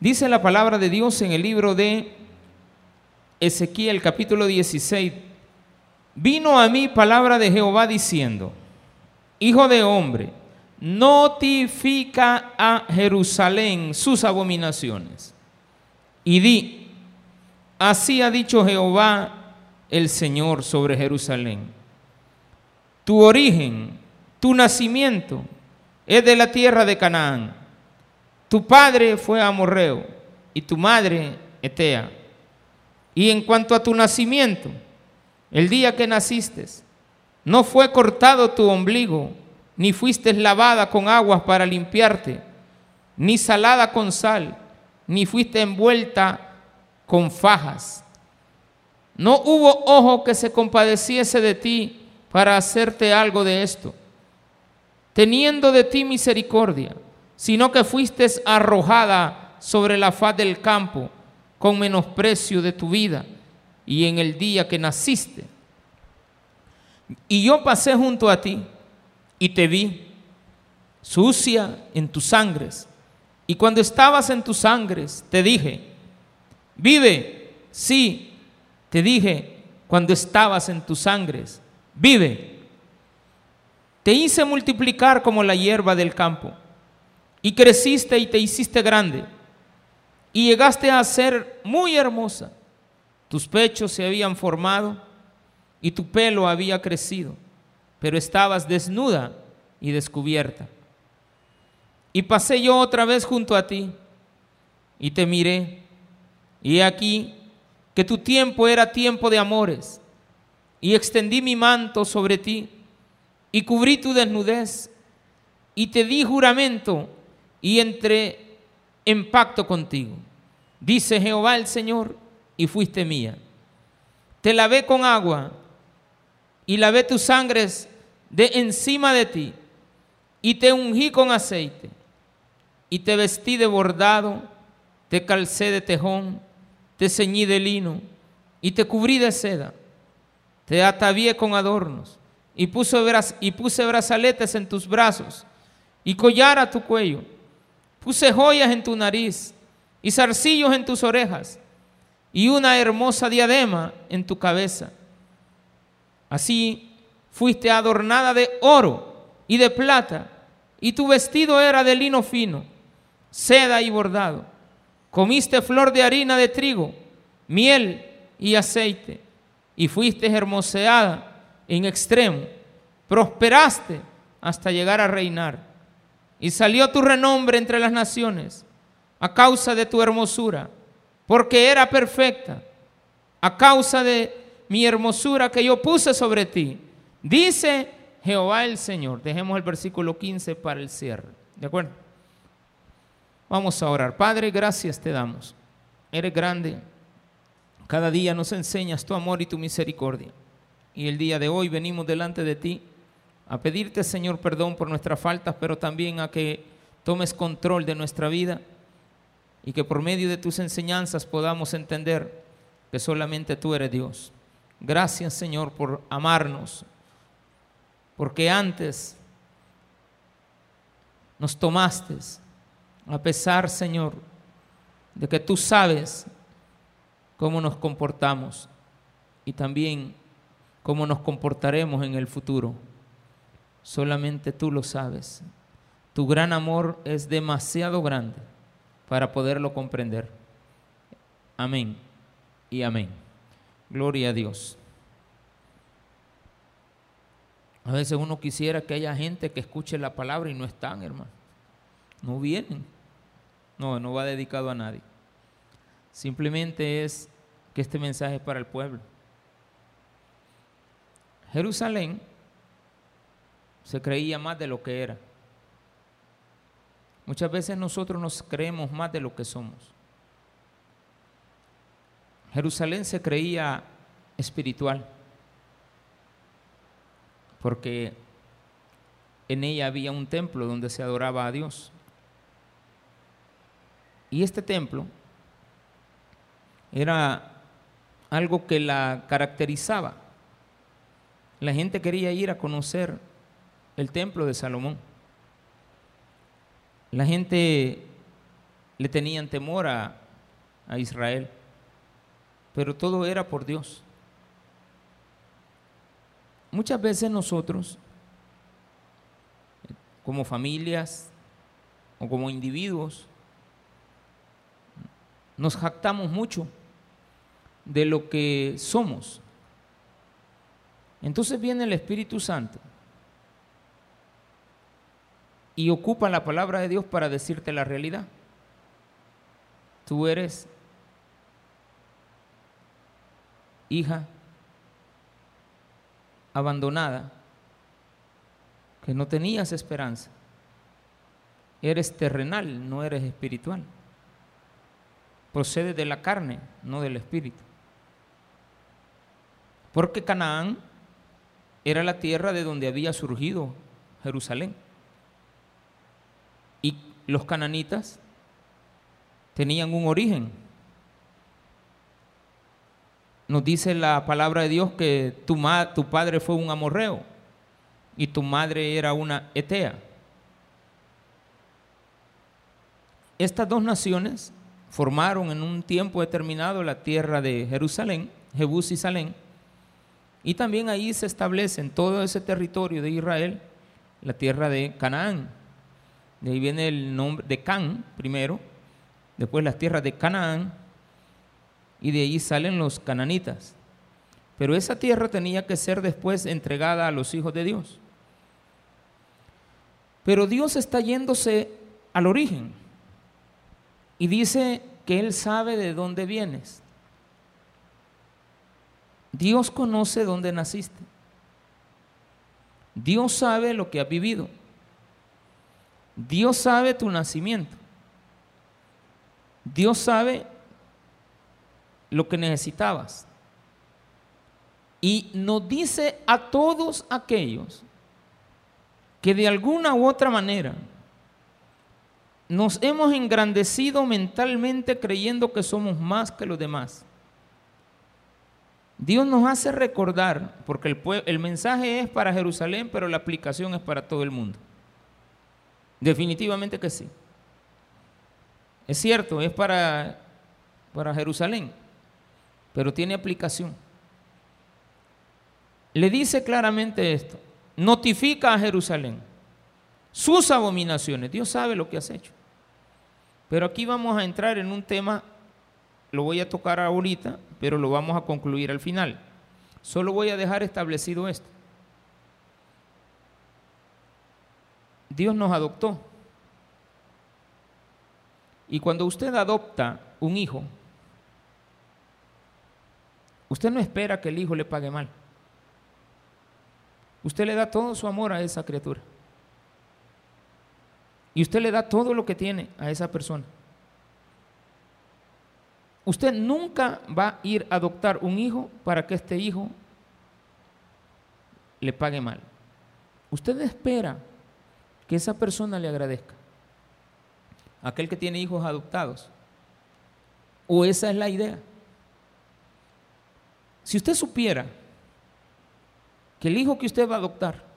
Dice la palabra de Dios en el libro de Ezequiel capítulo 16. Vino a mí palabra de Jehová diciendo, Hijo de hombre, notifica a Jerusalén sus abominaciones. Y di, así ha dicho Jehová el Señor sobre Jerusalén. Tu origen, tu nacimiento es de la tierra de Canaán tu padre fue amorreo y tu madre etea. Y en cuanto a tu nacimiento, el día que naciste, no fue cortado tu ombligo, ni fuiste lavada con aguas para limpiarte, ni salada con sal, ni fuiste envuelta con fajas. No hubo ojo que se compadeciese de ti para hacerte algo de esto, teniendo de ti misericordia sino que fuiste arrojada sobre la faz del campo con menosprecio de tu vida y en el día que naciste. Y yo pasé junto a ti y te vi, sucia en tus sangres. Y cuando estabas en tus sangres, te dije, vive, sí, te dije, cuando estabas en tus sangres, vive. Te hice multiplicar como la hierba del campo y creciste y te hiciste grande y llegaste a ser muy hermosa. Tus pechos se habían formado y tu pelo había crecido, pero estabas desnuda y descubierta. Y pasé yo otra vez junto a ti y te miré y aquí que tu tiempo era tiempo de amores y extendí mi manto sobre ti y cubrí tu desnudez y te di juramento y entré en pacto contigo. Dice Jehová el Señor, y fuiste mía. Te lavé con agua y lavé tus sangres de encima de ti y te ungí con aceite y te vestí de bordado, te calcé de tejón, te ceñí de lino y te cubrí de seda. Te atavié con adornos y puse, brazaletes en tus brazos y collar a tu cuello Puse joyas en tu nariz y zarcillos en tus orejas y una hermosa diadema en tu cabeza. Así fuiste adornada de oro y de plata, y tu vestido era de lino fino, seda y bordado. Comiste flor de harina de trigo, miel y aceite, y fuiste hermoseada en extremo. Prosperaste hasta llegar a reinar. Y salió tu renombre entre las naciones a causa de tu hermosura, porque era perfecta, a causa de mi hermosura que yo puse sobre ti. Dice Jehová el Señor. Dejemos el versículo 15 para el cierre. ¿De acuerdo? Vamos a orar. Padre, gracias te damos. Eres grande. Cada día nos enseñas tu amor y tu misericordia. Y el día de hoy venimos delante de ti a pedirte, Señor, perdón por nuestras faltas, pero también a que tomes control de nuestra vida y que por medio de tus enseñanzas podamos entender que solamente tú eres Dios. Gracias, Señor, por amarnos, porque antes nos tomaste, a pesar, Señor, de que tú sabes cómo nos comportamos y también cómo nos comportaremos en el futuro. Solamente tú lo sabes. Tu gran amor es demasiado grande para poderlo comprender. Amén y amén. Gloria a Dios. A veces uno quisiera que haya gente que escuche la palabra y no están, hermano. No vienen. No, no va dedicado a nadie. Simplemente es que este mensaje es para el pueblo. Jerusalén se creía más de lo que era. Muchas veces nosotros nos creemos más de lo que somos. Jerusalén se creía espiritual porque en ella había un templo donde se adoraba a Dios. Y este templo era algo que la caracterizaba. La gente quería ir a conocer el templo de Salomón. La gente le tenían temor a, a Israel, pero todo era por Dios. Muchas veces nosotros, como familias o como individuos, nos jactamos mucho de lo que somos. Entonces viene el Espíritu Santo y ocupa la palabra de Dios para decirte la realidad. Tú eres hija abandonada, que no tenías esperanza. Eres terrenal, no eres espiritual. Procede de la carne, no del espíritu. Porque Canaán era la tierra de donde había surgido Jerusalén. Los cananitas tenían un origen. Nos dice la palabra de Dios que tu, tu padre fue un amorreo y tu madre era una etea. Estas dos naciones formaron en un tiempo determinado la tierra de Jerusalén, Jebús y Salén, y también ahí se establece en todo ese territorio de Israel la tierra de Canaán. De ahí viene el nombre de Can primero, después las tierras de Canaán, y de ahí salen los cananitas. Pero esa tierra tenía que ser después entregada a los hijos de Dios. Pero Dios está yéndose al origen y dice que Él sabe de dónde vienes. Dios conoce dónde naciste. Dios sabe lo que has vivido. Dios sabe tu nacimiento. Dios sabe lo que necesitabas. Y nos dice a todos aquellos que de alguna u otra manera nos hemos engrandecido mentalmente creyendo que somos más que los demás. Dios nos hace recordar, porque el, el, mensaje es para Jerusalén, pero la aplicación es para todo el mundo. Definitivamente que sí. Es cierto, es para, para Jerusalén, pero tiene aplicación. Le dice claramente esto, notifica a Jerusalén sus abominaciones. Dios sabe lo que has hecho. Pero aquí vamos a entrar en un tema, lo voy a tocar ahorita, pero lo vamos a concluir al final. Solo voy a dejar establecido esto. Dios nos adoptó. Y cuando usted adopta un hijo, usted no espera que el hijo le pague mal. Usted le da todo su amor a esa criatura. Y usted le da todo lo que tiene a esa persona. Usted nunca va a ir a adoptar un hijo para que este hijo le pague mal. Usted espera que esa persona le agradezca. Aquel que tiene hijos adoptados. O esa es la idea. Si usted supiera que el hijo que usted va a adoptar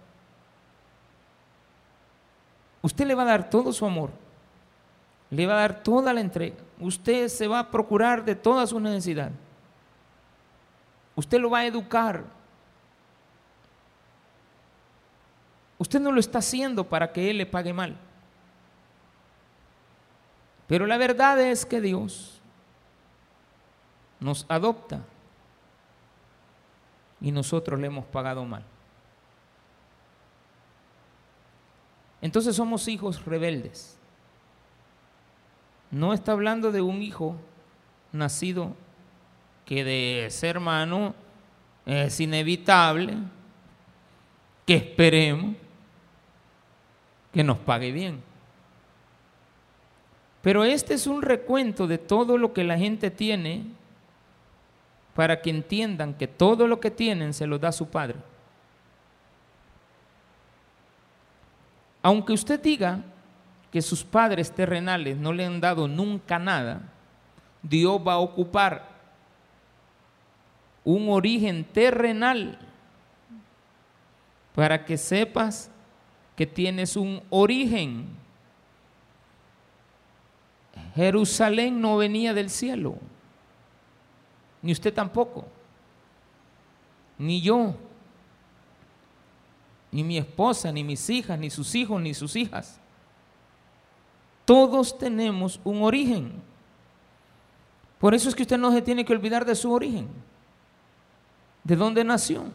Usted le va a dar todo su amor, le va a dar toda la entrega. Usted se va a procurar de toda su necesidad. Usted lo va a educar. Usted no lo está haciendo para que Él le pague mal. Pero la verdad es que Dios nos adopta y nosotros le hemos pagado mal. Entonces somos hijos rebeldes. No está hablando de un hijo nacido que de ser hermano es inevitable que esperemos que nos pague bien. Pero este es un recuento de todo lo que la gente tiene para que entiendan que todo lo que tienen se lo da su padre. Aunque usted diga que sus padres terrenales no le han dado nunca nada, Dios va a ocupar un origen terrenal para que sepas que tienes un origen Jerusalén no venía del cielo, ni usted tampoco, ni yo, ni mi esposa, ni mis hijas, ni sus hijos, ni sus hijas. Todos tenemos un origen. Por eso es que usted no se tiene que olvidar de su origen, de dónde nació,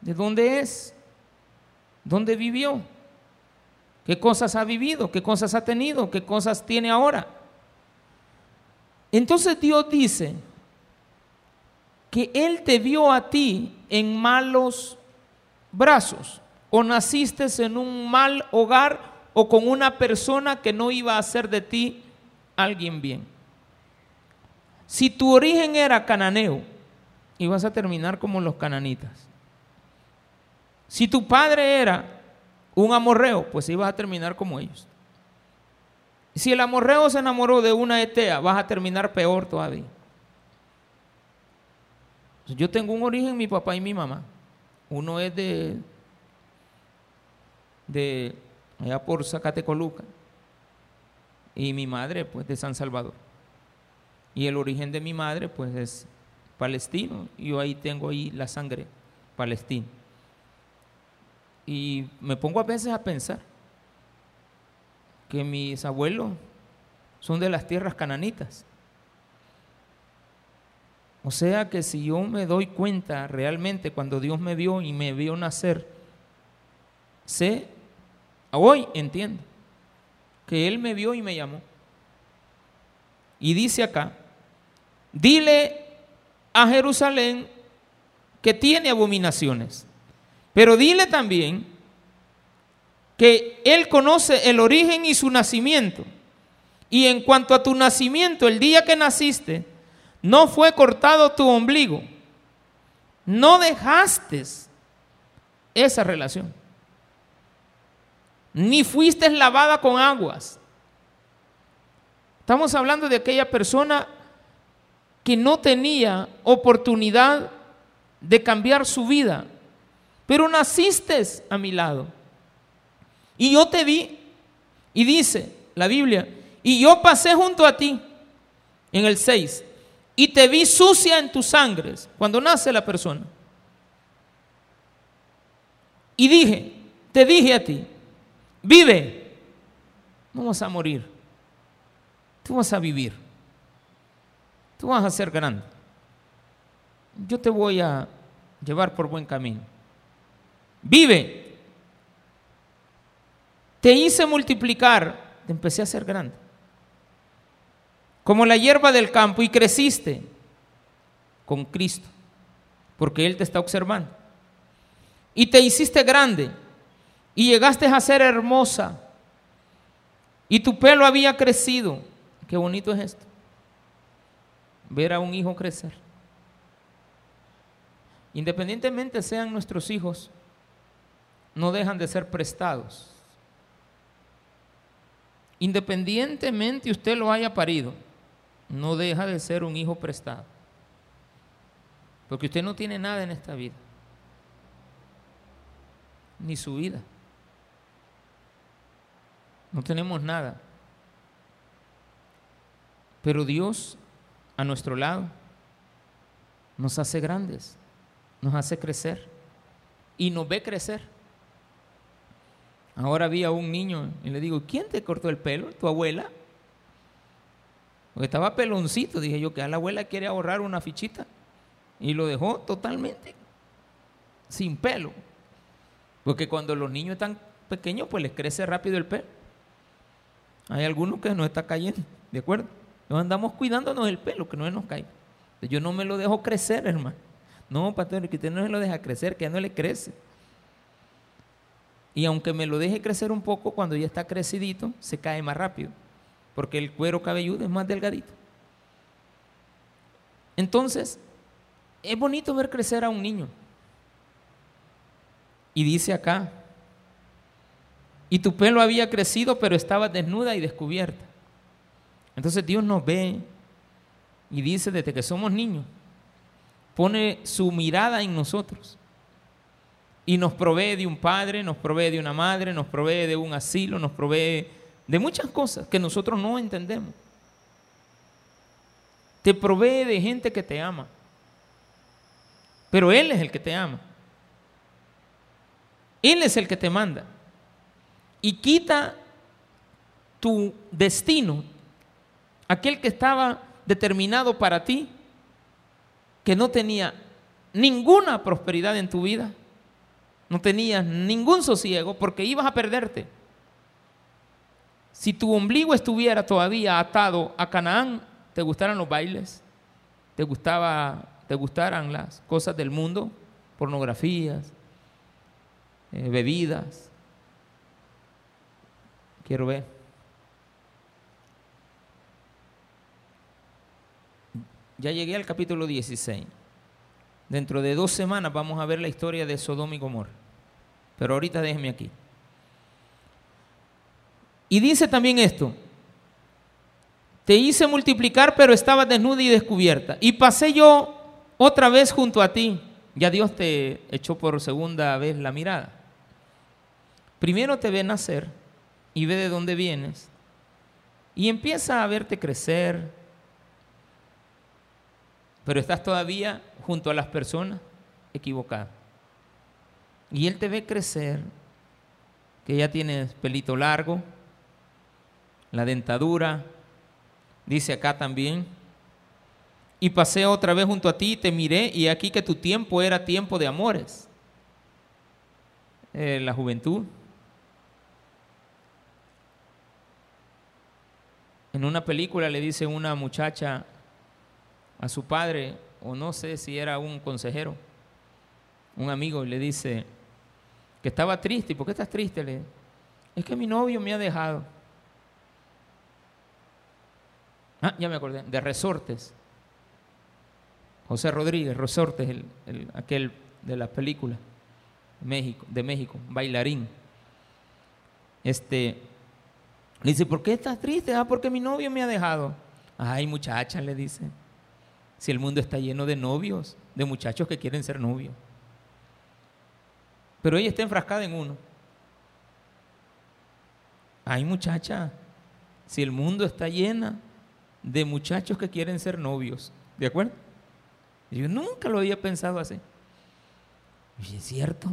de dónde es, dónde vivió, qué cosas ha vivido, qué cosas ha tenido, qué cosas tiene ahora. Entonces Dios dice que Él te vio a ti en malos brazos o naciste en un mal hogar o con una persona que no iba a hacer de ti alguien bien. Si tu origen era cananeo, ibas a terminar como los cananitas. Si tu padre era un amorreo, pues ibas a terminar como ellos. Si el amorreo se enamoró de una etea, vas a terminar peor todavía. Yo tengo un origen, mi papá y mi mamá. Uno es de, de allá por Zacatecoluca y mi madre, pues de San Salvador. Y el origen de mi madre, pues es palestino. Y yo ahí tengo ahí la sangre palestina. Y me pongo a veces a pensar que mis abuelos son de las tierras cananitas. O sea que si yo me doy cuenta realmente cuando Dios me vio y me vio nacer, sé, hoy entiendo, que Él me vio y me llamó. Y dice acá, Dile a Jerusalén que tiene abominaciones, pero dile también que Él conoce el origen y su nacimiento. Y en cuanto a tu nacimiento, el día que naciste, no fue cortado tu ombligo. No dejaste esa relación. Ni fuiste lavada con aguas. Estamos hablando de aquella persona que no tenía oportunidad de cambiar su vida, pero naciste a mi lado. Y yo te vi, y dice la Biblia, y yo pasé junto a ti, en el 6, y te vi sucia en tus sangres, cuando nace la persona. Y dije, te dije a ti, vive, vamos a morir, tú vas a vivir. Tú vas a ser grande. Yo te voy a llevar por buen camino. Vive. Te hice multiplicar, te empecé a ser grande. Como la hierba del campo y creciste con Cristo, porque Él te está observando. Y te hiciste grande y llegaste a ser hermosa y tu pelo había crecido. Qué bonito es esto ver a un hijo crecer. Independientemente sean nuestros hijos, no dejan de ser prestados. Independientemente usted lo haya parido, no deja de ser un hijo prestado. Porque usted no tiene nada en esta vida, ni su vida. No tenemos nada. Pero Dios a nuestro lado, nos hace grandes, nos hace crecer y nos ve crecer. Ahora vi a un niño y le digo, ¿quién te cortó el pelo? ¿Tu abuela? Porque estaba peloncito, dije yo que a la abuela quiere ahorrar una fichita y lo dejó totalmente sin pelo. Porque cuando los niños están pequeños, pues les crece rápido el pelo. Hay algunos que no está cayendo, ¿de acuerdo? Nos andamos cuidándonos el pelo, que no nos caiga. Yo no me lo dejo crecer, hermano. No, pastor, que usted no se lo deja crecer, que ya no le crece. Y aunque me lo deje crecer un poco, cuando ya está crecidito, se cae más rápido. Porque el cuero cabelludo es más delgadito. Entonces, es bonito ver crecer a un niño. Y dice acá, y tu pelo había crecido, pero estaba desnuda y descubierta. Entonces Dios nos ve y dice desde que somos niños, pone su mirada en nosotros y nos provee de un padre, nos provee de una madre, nos provee de un asilo, nos provee de muchas cosas que nosotros no entendemos. Te provee de gente que te ama. Pero Él es el que te ama. Él es el que te manda. Y quita tu destino, aquel que estaba determinado para ti, que no tenía ninguna prosperidad en tu vida, no tenías ningún sosiego porque ibas a perderte. Si tu ombligo estuviera todavía atado a Canaán, te gustaran los bailes, te gustaba, te gustaran las cosas del mundo, pornografías, eh, bebidas. Quiero ver. Ya llegué al capítulo 16. Dentro de dos semanas vamos a ver la historia de Sodoma y Gomorra. Pero ahorita déjeme aquí. Y dice también esto. Te hice multiplicar, pero estabas desnuda y descubierta. Y pasé yo otra vez junto a ti. Ya Dios te echó por segunda vez la mirada. Primero te ve nacer y ve de dónde vienes. Y empieza a verte crecer. Pero estás todavía junto a las personas equivocadas. Y Él te ve crecer, que ya tienes pelito largo, la dentadura, dice acá también. Y pasé otra vez junto a ti y te miré y aquí que tu tiempo era tiempo de amores. Eh, la juventud. En una película le dice una muchacha a su padre, o no sé si era un consejero, un amigo, y le dice que estaba triste. ¿Y por qué estás triste? Le es que mi novio me ha dejado. Ah, ya me acordé, de Resortes. José Rodríguez, Resortes, el, aquel de las películas México, de México, bailarín. Este, le dice, ¿por qué estás triste? Ah, porque mi novio me ha dejado. Ay, muchacha, le dice. Si el mundo está lleno de novios, de muchachos que quieren ser novios. Pero ella está enfrascada en uno. Ay, muchacha, si el mundo está lleno de muchachos que quieren ser novios. ¿De acuerdo? Yo nunca lo había pensado así. Y es cierto.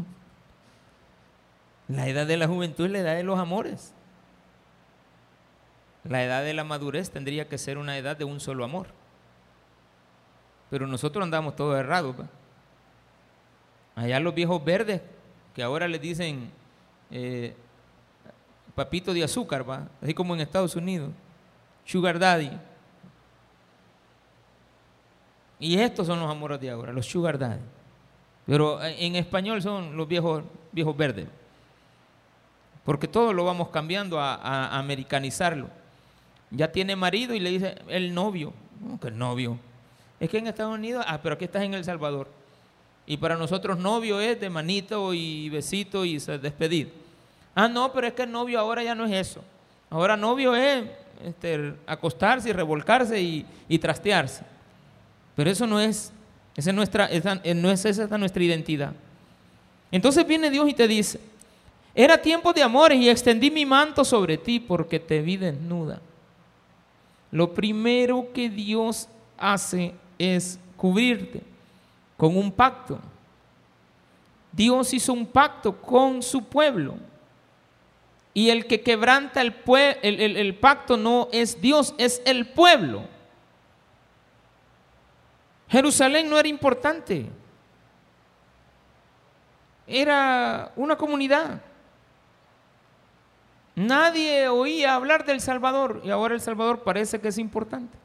La edad de la juventud es la edad de los amores. La edad de la madurez tendría que ser una edad de un solo amor. Pero nosotros andamos todos errados. Allá los viejos verdes, que ahora les dicen eh, papito de azúcar, ¿va? así como en Estados Unidos, sugar daddy. Y estos son los amores de ahora, los sugar daddy. Pero en español son los viejos, viejos verdes. Porque todo lo vamos cambiando a, americanizarlo. Ya tiene marido y le dice el novio. ¿Cómo que el novio? Es que en Estados Unidos, ah, pero aquí estás en El Salvador. Y para nosotros novio es de manito y besito y despedir. Ah, no, pero es que el novio ahora ya no es eso. Ahora novio es este, acostarse y revolcarse y, y trastearse. Pero eso no es, esa es nuestra, eh, no es esa nuestra identidad. Entonces viene Dios y te dice, era tiempo de amores y extendí mi manto sobre ti porque te vi desnuda. Lo primero que Dios hace es cubrirte con un pacto. Dios hizo un pacto con su pueblo. Y el que quebranta el, el, el pacto no es Dios, es el pueblo. Jerusalén no era importante. Era una comunidad. Nadie oía hablar del Salvador y ahora el Salvador parece que es importante.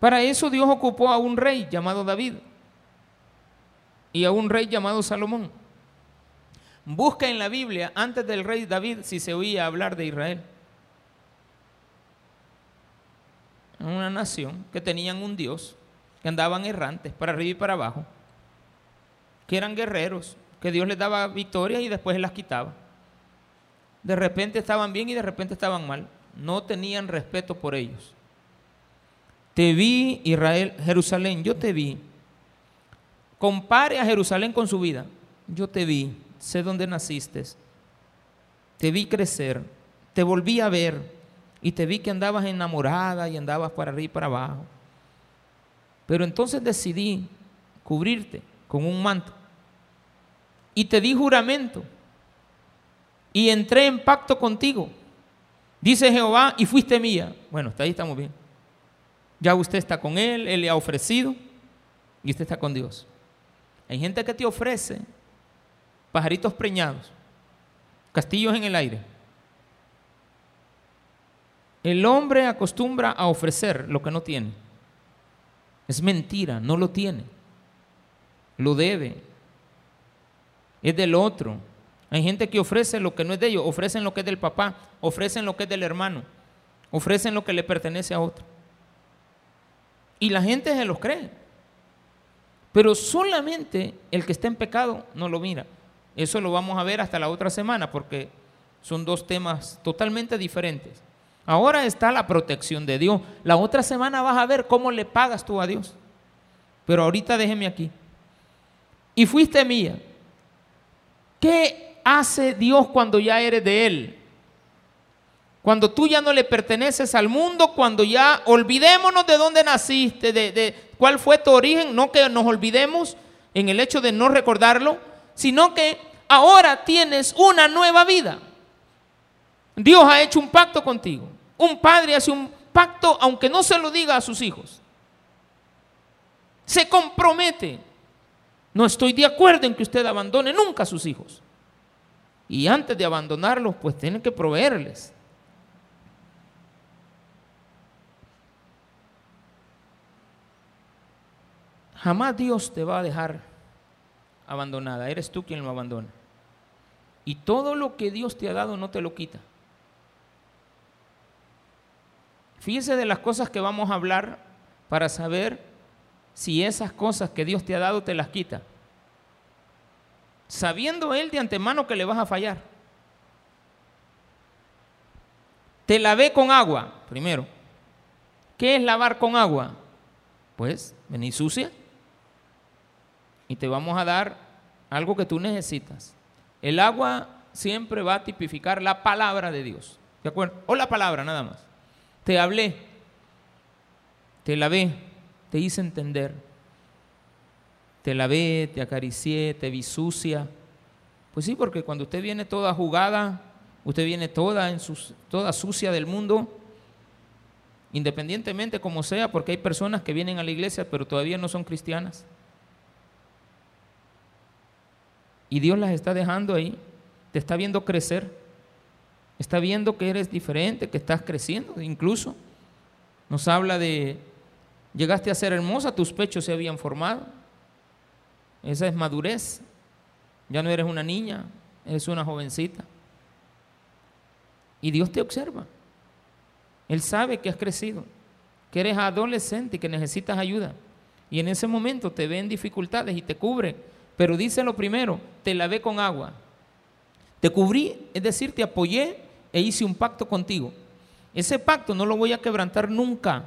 Para eso Dios ocupó a un rey llamado David y a un rey llamado Salomón. Busca en la Biblia, antes del rey David, si se oía hablar de Israel. Una nación que tenían un Dios, que andaban errantes para arriba y para abajo, que eran guerreros, que Dios les daba victorias y después las quitaba. De repente estaban bien y de repente estaban mal. No tenían respeto por ellos. Te vi, Israel, Jerusalén, yo te vi. Compare a Jerusalén con su vida. Yo te vi, sé dónde naciste. te vi crecer, te volví a ver y te vi que andabas enamorada y andabas para arriba y para abajo. Pero entonces decidí cubrirte con un manto y te di juramento y entré en pacto contigo. Dice Jehová, y fuiste mía. Bueno, hasta ahí estamos bien. Ya usted está con Él, Él le ha ofrecido y usted está con Dios. Hay gente que te ofrece pajaritos preñados, castillos en el aire. El hombre acostumbra a ofrecer lo que no tiene. Es mentira, no lo tiene. Lo debe. Es del otro. Hay gente que ofrece lo que no es de ellos, ofrecen lo que es del papá, ofrecen lo que es del hermano, ofrecen lo que le pertenece a otro. Y la gente se los cree. Pero solamente el que está en pecado no lo mira. Eso lo vamos a ver hasta la otra semana porque son dos temas totalmente diferentes. Ahora está la protección de Dios. La otra semana vas a ver cómo le pagas tú a Dios. Pero ahorita déjeme aquí. Y fuiste mía. ¿Qué hace Dios cuando ya eres de Él? Cuando tú ya no le perteneces al mundo, cuando ya olvidémonos de dónde naciste, de, de cuál fue tu origen, no que nos olvidemos en el hecho de no recordarlo, sino que ahora tienes una nueva vida. Dios ha hecho un pacto contigo. Un padre hace un pacto aunque no se lo diga a sus hijos. Se compromete. No estoy de acuerdo en que usted abandone nunca a sus hijos. Y antes de abandonarlos, pues tiene que proveerles. Jamás Dios te va a dejar abandonada. Eres tú quien lo abandona. Y todo lo que Dios te ha dado no te lo quita. Fíjese de las cosas que vamos a hablar para saber si esas cosas que Dios te ha dado te las quita. Sabiendo Él de antemano que le vas a fallar. Te lavé con agua, primero. ¿Qué es lavar con agua? Pues venís sucia y te vamos a dar algo que tú necesitas. El agua siempre va a tipificar la palabra de Dios. ¿De acuerdo? O la palabra nada más. Te hablé, te lavé, te hice entender. Te lavé, te acaricié, te vi sucia. Pues sí, porque cuando usted viene toda jugada, usted viene toda, en toda sucia del mundo, independientemente como sea, porque hay personas que vienen a la iglesia pero todavía no son cristianas. Y Dios las está dejando ahí, te está viendo crecer, está viendo que eres diferente, que estás creciendo, incluso. Nos habla de, llegaste a ser hermosa, tus pechos se habían formado, esa es madurez, ya no eres una niña, eres una jovencita. Y Dios te observa, Él sabe que has crecido, que eres adolescente y que necesitas ayuda. Y en ese momento te ven dificultades y te cubre pero dice lo primero, te lavé con agua. Te cubrí, es decir, te apoyé e hice un pacto contigo. Ese pacto no lo voy a quebrantar nunca.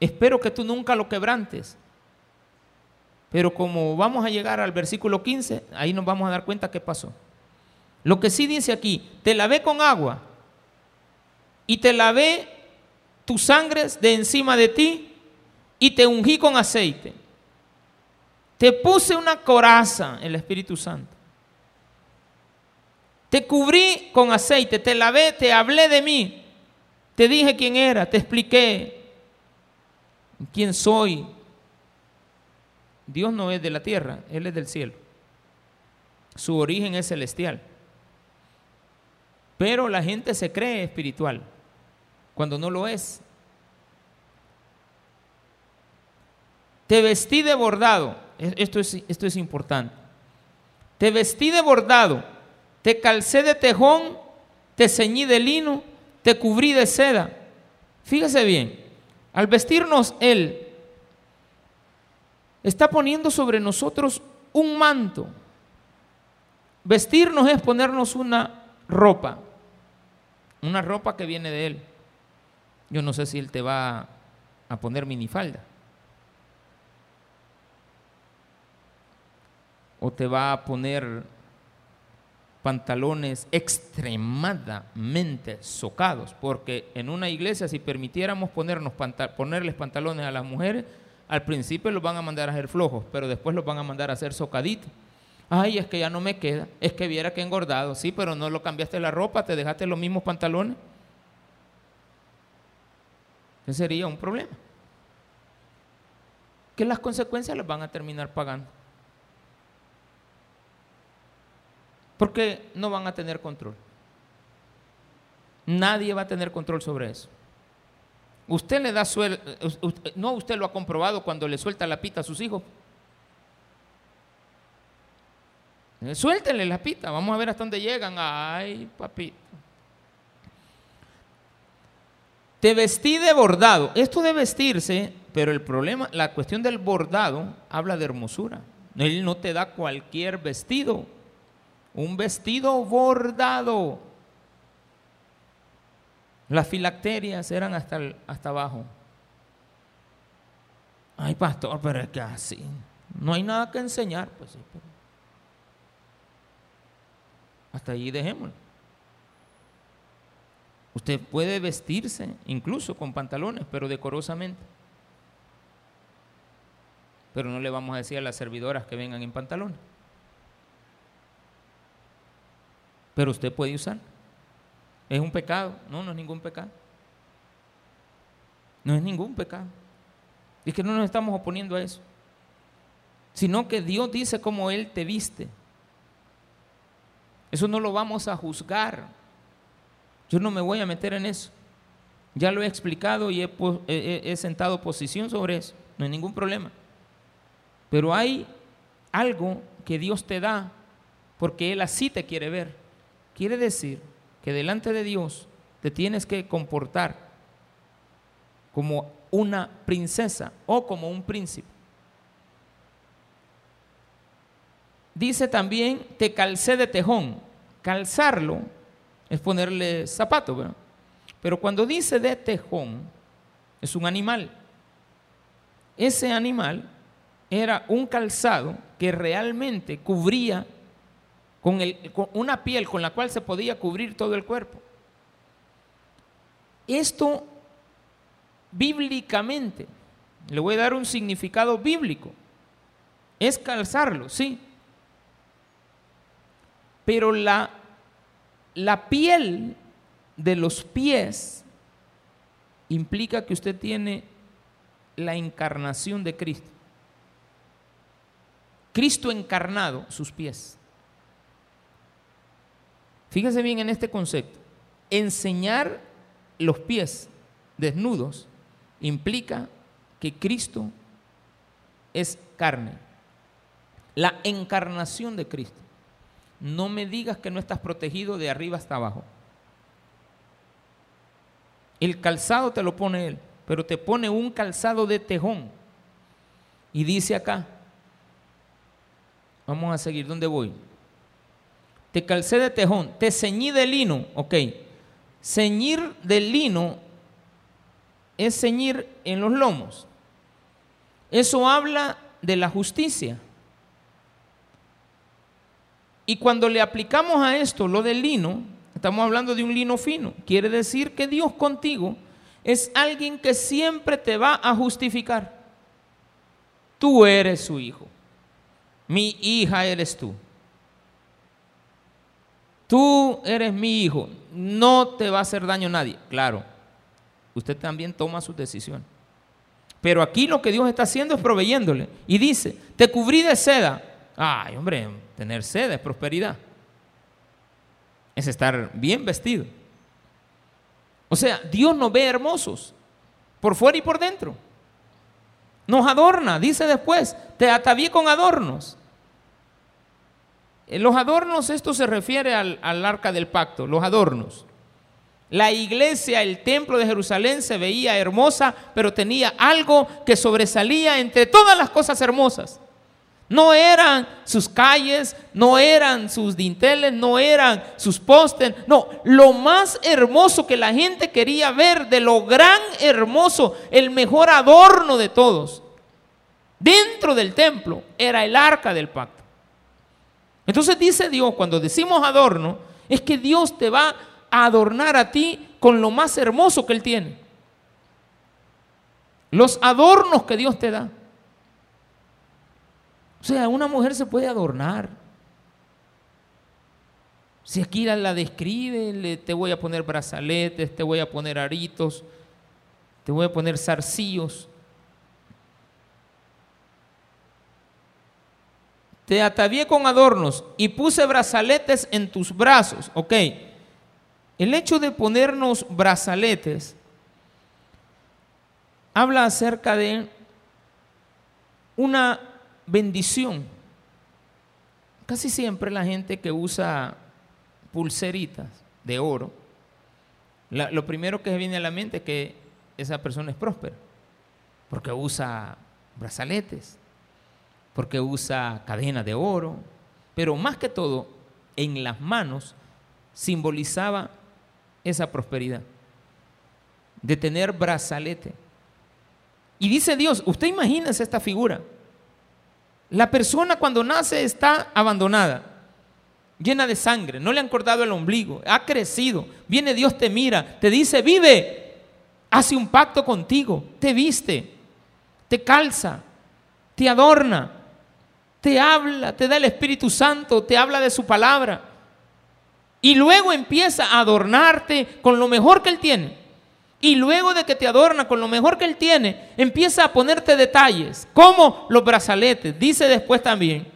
Espero que tú nunca lo quebrantes. Pero como vamos a llegar al versículo 15, ahí nos vamos a dar cuenta qué pasó. Lo que sí dice aquí, te lavé con agua y te lavé tus sangres de encima de ti y te ungí con aceite. Te puse una coraza, el Espíritu Santo. Te cubrí con aceite, te lavé, te hablé de mí. Te dije quién era, te expliqué quién soy. Dios no es de la tierra, Él es del cielo. Su origen es celestial. Pero la gente se cree espiritual cuando no lo es. Te vestí de bordado. Esto es, esto es importante. Te vestí de bordado, te calcé de tejón, te ceñí de lino, te cubrí de seda. Fíjese bien, al vestirnos Él, está poniendo sobre nosotros un manto. Vestirnos es ponernos una ropa, una ropa que viene de Él. Yo no sé si Él te va a poner minifalda. O te va a poner pantalones extremadamente socados, porque en una iglesia si permitiéramos ponerles pantalones a las mujeres, al principio los van a mandar a hacer flojos, pero después los van a mandar a hacer socaditos. Ay, es que ya no me queda, es que viera que engordado, sí, pero no lo cambiaste la ropa, te dejaste los mismos pantalones. Ese sería un problema. Que las consecuencias las van a terminar pagando. Porque no van a tener control. Nadie va a tener control sobre eso. Usted le da suelta, no usted lo ha comprobado cuando le suelta la pita a sus hijos. Suéltenle la pita, vamos a ver hasta dónde llegan. Ay, papito. Te vestí de bordado. Esto de vestirse, pero el problema, la cuestión del bordado habla de hermosura. Él no te da cualquier vestido un vestido bordado. Las filacterias eran hasta, hasta abajo. Ay, pastor, pero es que así. No hay nada que enseñar. Pues Hasta allí dejémoslo. Usted puede vestirse incluso con pantalones, pero decorosamente. Pero no le vamos a decir a las servidoras que vengan en pantalones. Pero usted puede usar. ¿Es un pecado? No, no es ningún pecado. No es ningún pecado. Es que no nos estamos oponiendo a eso. Sino que Dios dice como Él te viste. Eso no lo vamos a juzgar. Yo no me voy a meter en eso. Ya lo he explicado y he, sentado posición sobre eso. No hay ningún problema. Pero hay algo que Dios te da porque Él así te quiere ver. Quiere decir que delante de Dios te tienes que comportar como una princesa o como un príncipe. Dice también, te calcé de tejón. Calzarlo es ponerle zapato, ¿verdad? Pero cuando dice de tejón, es un animal. Ese animal era un calzado que realmente cubría con, una piel con la cual se podía cubrir todo el cuerpo. Esto bíblicamente, le voy a dar un significado bíblico, es calzarlo, sí. Pero la, la piel de los pies implica que usted tiene la encarnación de Cristo. Cristo encarnado, sus pies. Fíjense bien en este concepto. Enseñar los pies desnudos implica que Cristo es carne. La encarnación de Cristo. No me digas que no estás protegido de arriba hasta abajo. El calzado te lo pone Él, pero te pone un calzado de tejón. Y dice acá, vamos a seguir, ¿dónde voy? Te calcé de tejón, te ceñí de lino, ok. Ceñir de lino es ceñir en los lomos. Eso habla de la justicia. Y cuando le aplicamos a esto lo del lino, estamos hablando de un lino fino. Quiere decir que Dios contigo es alguien que siempre te va a justificar. Tú eres su hijo. Mi hija eres tú tú eres mi hijo, no te va a hacer daño nadie. Claro, usted también toma su decisión. Pero aquí lo que Dios está haciendo es proveyéndole. Y dice, te cubrí de seda. Ay, hombre, tener seda es prosperidad. Es estar bien vestido. O sea, Dios nos ve hermosos, por fuera y por dentro. Nos adorna, dice después, te atavié con adornos. Los adornos, esto se refiere al, arca del pacto, los adornos. La iglesia, el templo de Jerusalén se veía hermosa, pero tenía algo que sobresalía entre todas las cosas hermosas. No eran sus calles, no eran sus dinteles, no eran sus postes, no, lo más hermoso que la gente quería ver, de lo gran hermoso, el mejor adorno de todos, dentro del templo, era el arca del pacto. Entonces dice Dios, cuando decimos adorno, es que Dios te va a adornar a ti con lo más hermoso que Él tiene. Los adornos que Dios te da. O sea, una mujer se puede adornar. Si aquí la, describe, te voy a poner brazaletes, te voy a poner aritos, te voy a poner zarcillos. Te atavié con adornos y puse brazaletes en tus brazos. Ok. El hecho de ponernos brazaletes habla acerca de una bendición. Casi siempre la gente que usa pulseritas de oro, lo primero que se viene a la mente es que esa persona es próspera, porque usa brazaletes, porque usa cadenas de oro, pero más que todo, en las manos simbolizaba esa prosperidad, de tener brazalete. Y dice Dios, usted imagínese esta figura, la persona cuando nace está abandonada, llena de sangre, no le han cortado el ombligo, ha crecido. Viene Dios, te mira, te dice, vive, hace un pacto contigo, te viste, te calza, te adorna, te habla, te da el Espíritu Santo, te habla de su palabra. Y luego empieza a adornarte con lo mejor que Él tiene. Y luego de que te adorna con lo mejor que Él tiene, empieza a ponerte detalles, como los brazaletes. Dice después también,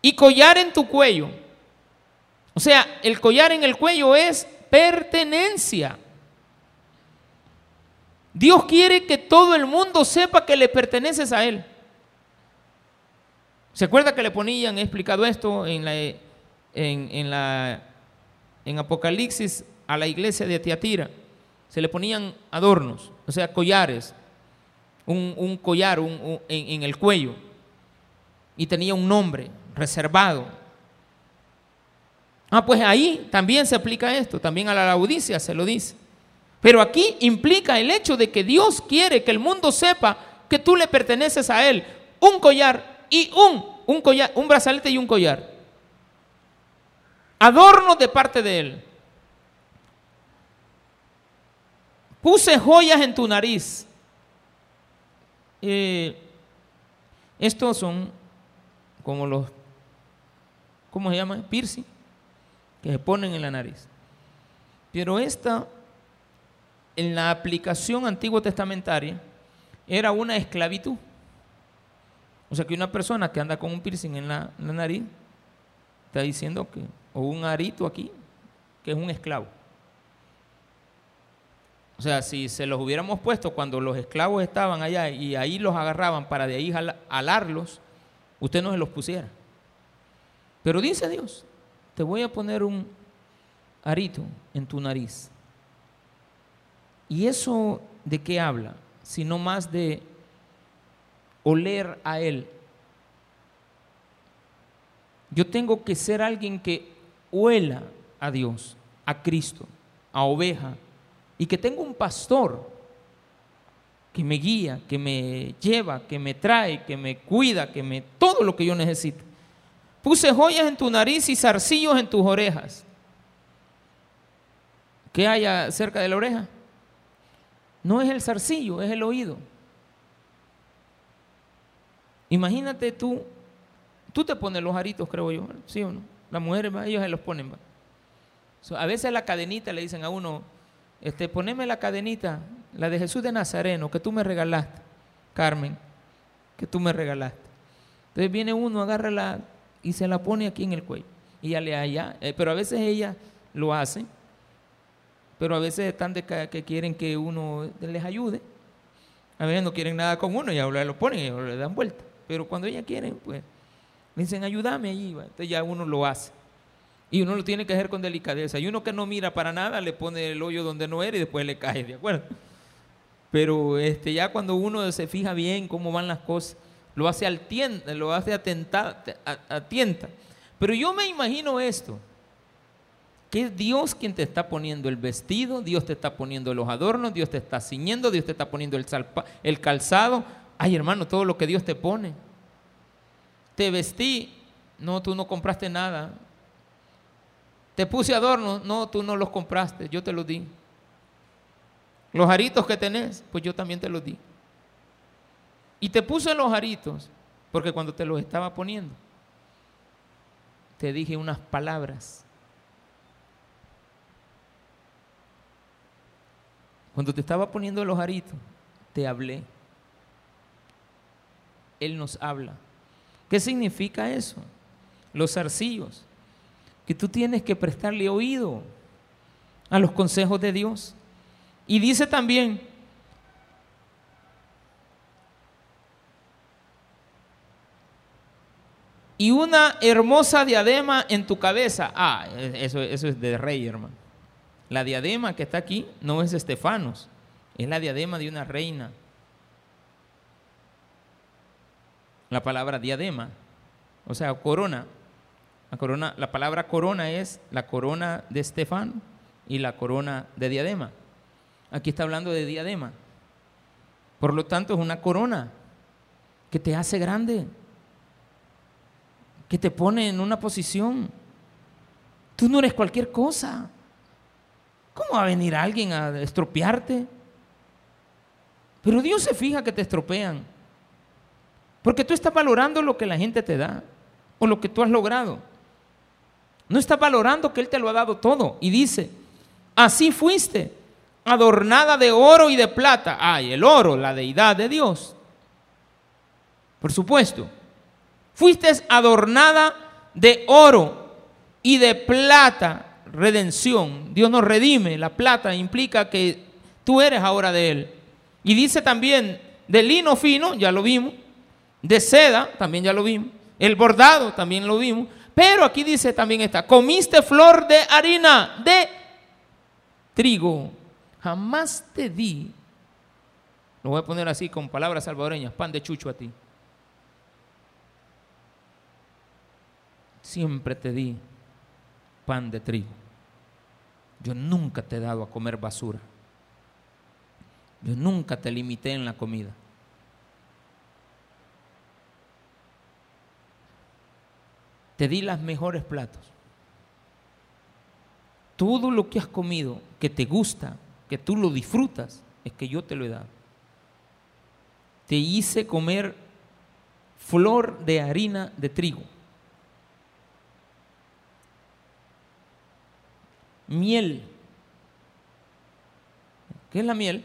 y collar en tu cuello. O sea, el collar en el cuello es pertenencia. Dios quiere que todo el mundo sepa que le perteneces a Él. ¿Se acuerda que le ponían, he explicado esto en, la, en, la, en Apocalipsis a la iglesia de Tiatira? se le ponían adornos, o sea, collares, un, collar en, el cuello, y tenía un nombre reservado. Ah, pues ahí también se aplica esto, también a la laudicia se lo dice. Pero aquí implica el hecho de que Dios quiere que el mundo sepa que tú le perteneces a Él. Un collar y un, un collar, un brazalete y un collar. Adornos de parte de Él. Puse joyas en tu nariz. Eh, estos son como los, ¿cómo se llama? Piercing, que se ponen en la nariz. Pero esta, en la aplicación antiguo testamentaria, era una esclavitud. O sea que una persona que anda con un piercing en la, nariz está diciendo que, o un arito aquí, que es un esclavo. O sea, si se los hubiéramos puesto cuando los esclavos estaban allá y ahí los agarraban para de ahí alarlos, usted no se los pusiera. Pero dice Dios, te voy a poner un arito en tu nariz. ¿Y eso de qué habla? Sino más de oler a Él. Yo tengo que ser alguien que huela a Dios, a Cristo, a oveja, y que tengo un pastor que me guía, que me lleva, que me trae, que me cuida, que me todo lo que yo necesito. Puse joyas en tu nariz y zarcillos en tus orejas. ¿Qué hay cerca de la oreja? No es el zarcillo, es el oído. Imagínate tú, tú te pones los aritos, creo yo, ¿sí o no? Las mujeres, ellos se los ponen. A veces la cadenita le dicen a uno, este, poneme la cadenita, la de Jesús de Nazareno, que tú me regalaste, Carmen, que tú me regalaste. Entonces viene uno, agarra y se la pone aquí en el cuello. Y ya le allá, eh, pero a veces ella lo hace, pero a veces están de que quieren que uno les ayude. A veces no quieren nada con uno y ahora lo ponen y le dan vuelta. Pero cuando ella quieren, pues, le dicen, ayúdame allí. Entonces ya uno lo hace. Y uno lo tiene que hacer con delicadeza. Y uno que no mira para nada le pone el hoyo donde no era y después le cae, ¿de acuerdo? Pero este, ya cuando uno se fija bien cómo van las cosas, lo hace al lo hace atenta. Pero yo me imagino esto, que es Dios quien te está poniendo el vestido, Dios te está poniendo los adornos, Dios te está ciñendo, Dios te está poniendo el, el calzado. Ay hermano, todo lo que Dios te pone. Te vestí No, tú no compraste nada. Te puse adornos. No, tú no los compraste. Yo te los di. Los aritos que tenés, pues yo también te los di. Y te puse los aritos porque cuando te los estaba poniendo, te dije unas palabras. Cuando te estaba poniendo los aritos, te hablé. Él nos habla. ¿Qué significa eso? Los arcillos. Que tú tienes que prestarle oído a los consejos de Dios. Y dice también, y una hermosa diadema en tu cabeza. Ah, eso, eso es de rey, hermano. La diadema que está aquí no es Estefanos, es la diadema de una reina. La palabra diadema, o sea, corona. La, corona, la palabra corona es la corona de Estefano y la corona de diadema. Aquí está hablando de diadema. Por lo tanto, es una corona que te hace grande, que te pone en una posición. Tú no eres cualquier cosa. ¿Cómo va a venir alguien a estropearte? Pero Dios se fija que te estropean. Porque tú estás valorando lo que la gente te da o lo que tú has logrado. No estás valorando que Él te lo ha dado todo. Y dice, así fuiste, adornada de oro y de plata. Ay, el oro, la deidad de Dios. Por supuesto. Fuiste adornada de oro y de plata redención. Dios nos redime. La plata implica que tú eres ahora de Él. Y dice también de lino fino, ya lo vimos. De seda, también ya lo vimos. El bordado, también lo vimos. Pero aquí dice también está, comiste flor de harina, de trigo. Jamás te di, lo voy a poner así con palabras salvadoreñas, pan de chucho a ti. Siempre te di pan de trigo. Yo nunca te he dado a comer basura. Yo nunca te limité en la comida. Te di las mejores platos. Todo lo que has comido, que te gusta, que tú lo disfrutas, es que yo te lo he dado. Te hice comer flor de harina de trigo. miel. ¿Qué es la miel?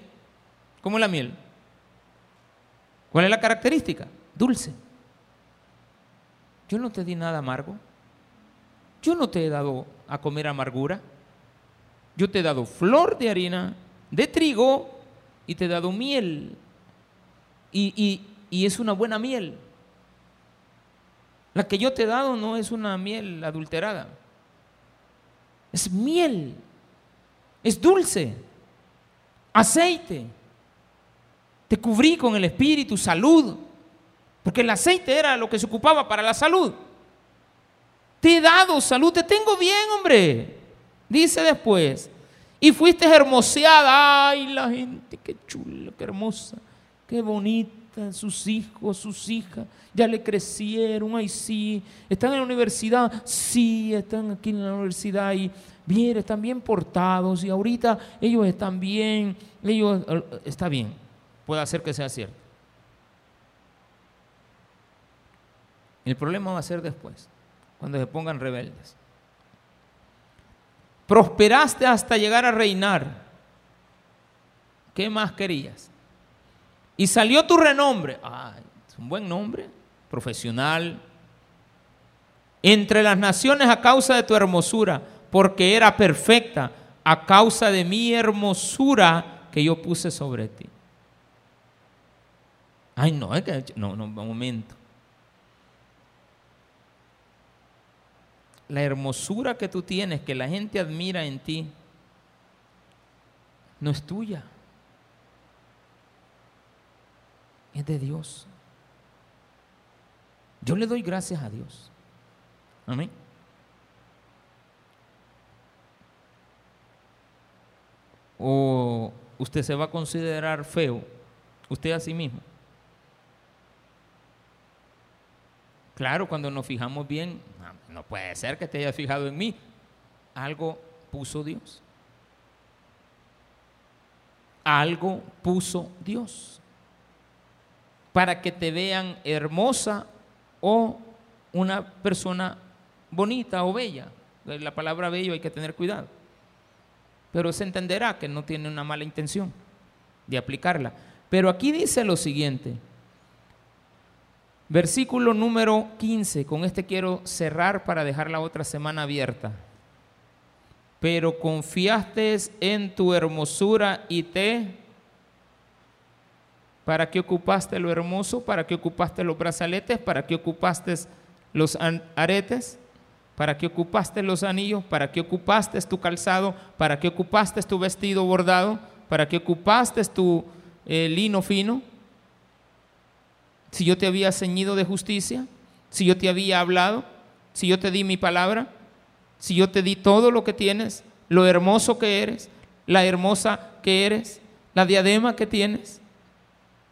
¿Cómo es la miel? ¿Cuál es la característica? Dulce. Yo no te di nada amargo. Yo no te he dado a comer amargura. Yo te he dado flor de harina, de trigo, y te he dado miel. Y, y es una buena miel. La que yo te he dado no es una miel adulterada es miel, es dulce, aceite. Te cubrí con el espíritu, salud, porque el aceite era lo que se ocupaba para la salud. Te he dado salud, te tengo bien, hombre. Dice después, y fuiste hermoseada. Ay, la gente, qué chula, qué hermosa, qué bonita sus hijos, sus hijas, ya le crecieron, ay sí, están en la universidad, sí, están aquí en la universidad y bien, están bien portados y ahorita ellos están bien, ellos, eh, está bien, puede hacer que sea cierto. El problema va a ser después, cuando se pongan rebeldes. Prosperaste hasta llegar a reinar. ¿Qué más querías? Y salió tu renombre. Ah, es un buen nombre, profesional. Entre las naciones a causa de tu hermosura, porque era perfecta, a causa de mi hermosura que yo puse sobre ti. Ay, no, es que, no, no, un momento. La hermosura que tú tienes, que la gente admira en ti, no es tuya. es de Dios. Yo le doy gracias a Dios. Amén. O usted se va a considerar feo, usted a sí mismo. Claro, cuando nos fijamos bien, no puede ser que te hayas fijado en mí. Algo puso Dios. Algo puso Dios. Para que te vean hermosa o una persona bonita o bella. La palabra bello hay que tener cuidado. Pero se entenderá que no tiene una mala intención de aplicarla. Pero aquí dice lo siguiente. Versículo número 15. Con este quiero cerrar para dejar la otra semana abierta. Pero confiaste en tu hermosura y te... ¿Para qué ocupaste lo hermoso? ¿Para qué ocupaste los brazaletes? ¿Para qué ocupaste los aretes? ¿Para qué ocupaste los anillos? ¿Para qué ocupaste tu calzado? ¿Para qué ocupaste tu vestido bordado? ¿Para qué ocupaste tu eh, lino fino? Si yo te había ceñido de justicia, si yo te había hablado, si yo te di mi palabra, si yo te di todo lo que tienes, lo hermoso que eres, la hermosa que eres, la diadema que tienes,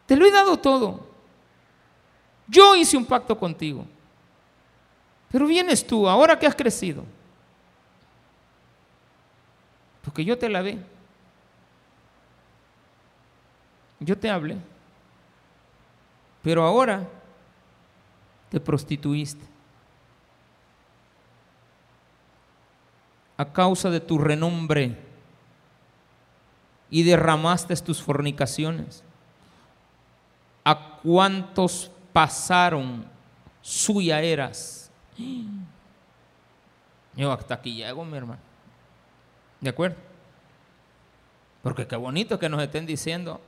te lo he dado todo. Yo hice un pacto contigo. Pero vienes tú, ahora que has crecido. Porque yo te la ve. Yo te hablé. Pero ahora te prostituiste. A causa de tu renombre y derramaste tus fornicaciones. ¿A cuántos pasaron suya eras? Yo hasta aquí llego, mi hermano. ¿De acuerdo? Porque qué bonito que nos estén diciendo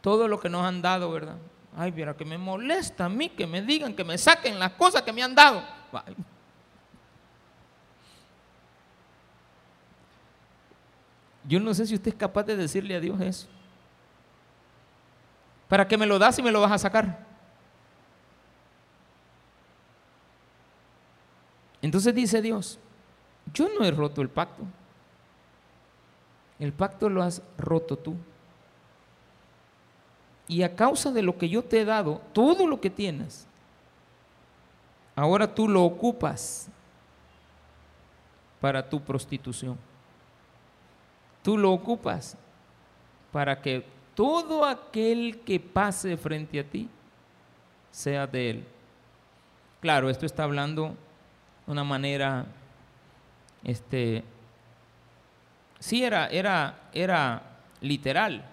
todo lo que nos han dado, ¿verdad? Ay, mira, que me molesta a mí que me digan, que me saquen las cosas que me han dado. Yo no sé si usted es capaz de decirle a Dios eso. ¿Para qué me lo das y me lo vas a sacar? Entonces dice Dios, yo no he roto el pacto. El pacto lo has roto tú. Y a causa de lo que yo te he dado, todo lo que tienes, ahora tú lo ocupas para tu prostitución. Tú lo ocupas para que todo aquel que pase frente a ti sea de él. Claro, esto está hablando una manera, este, sí era, era, era literal,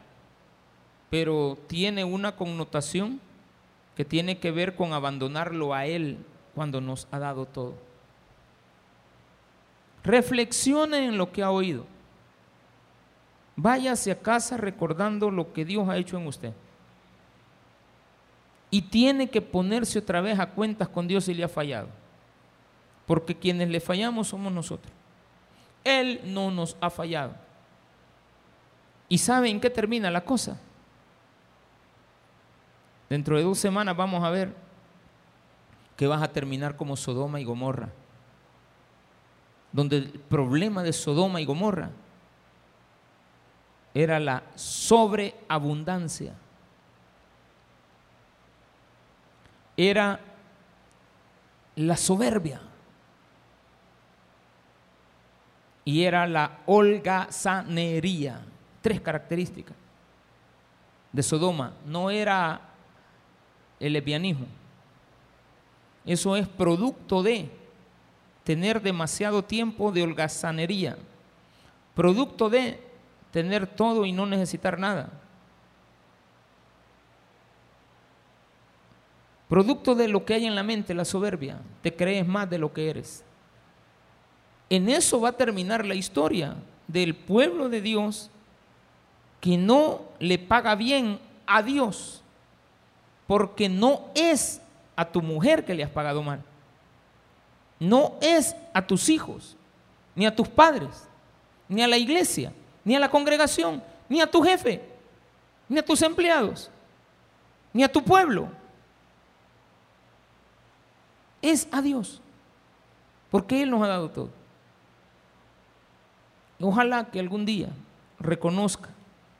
pero tiene una connotación que tiene que ver con abandonarlo a Él cuando nos ha dado todo. Reflexione en lo que ha oído. Váyase a casa recordando lo que Dios ha hecho en usted. Y tiene que ponerse otra vez a cuentas con Dios si le ha fallado porque quienes le fallamos somos nosotros. Él no nos ha fallado. ¿Y saben qué termina la cosa? Dentro de dos semanas vamos a ver que vas a terminar como Sodoma y Gomorra, donde el problema de Sodoma y Gomorra era la sobreabundancia, era la soberbia. y era la holgazanería. Tres características de Sodoma. No era el lesbianismo. Eso es producto de tener demasiado tiempo de holgazanería. Producto de tener todo y no necesitar nada. Producto de lo que hay en la mente, la soberbia. Te crees más de lo que eres. En eso va a terminar la historia del pueblo de Dios que no le paga bien a Dios porque no es a tu mujer que le has pagado mal. No es a tus hijos, ni a tus padres, ni a la iglesia, ni a la congregación, ni a tu jefe, ni a tus empleados, ni a tu pueblo. Es a Dios, porque Él nos ha dado todo. Ojalá que algún día reconozca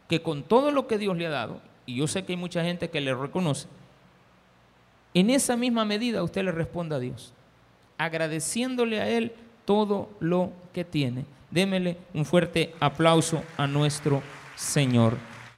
que con todo lo que Dios le ha dado, y yo sé que hay mucha gente que le reconoce, en esa misma medida usted le responda a Dios, agradeciéndole a Él todo lo que tiene. Démele un fuerte aplauso a nuestro Señor.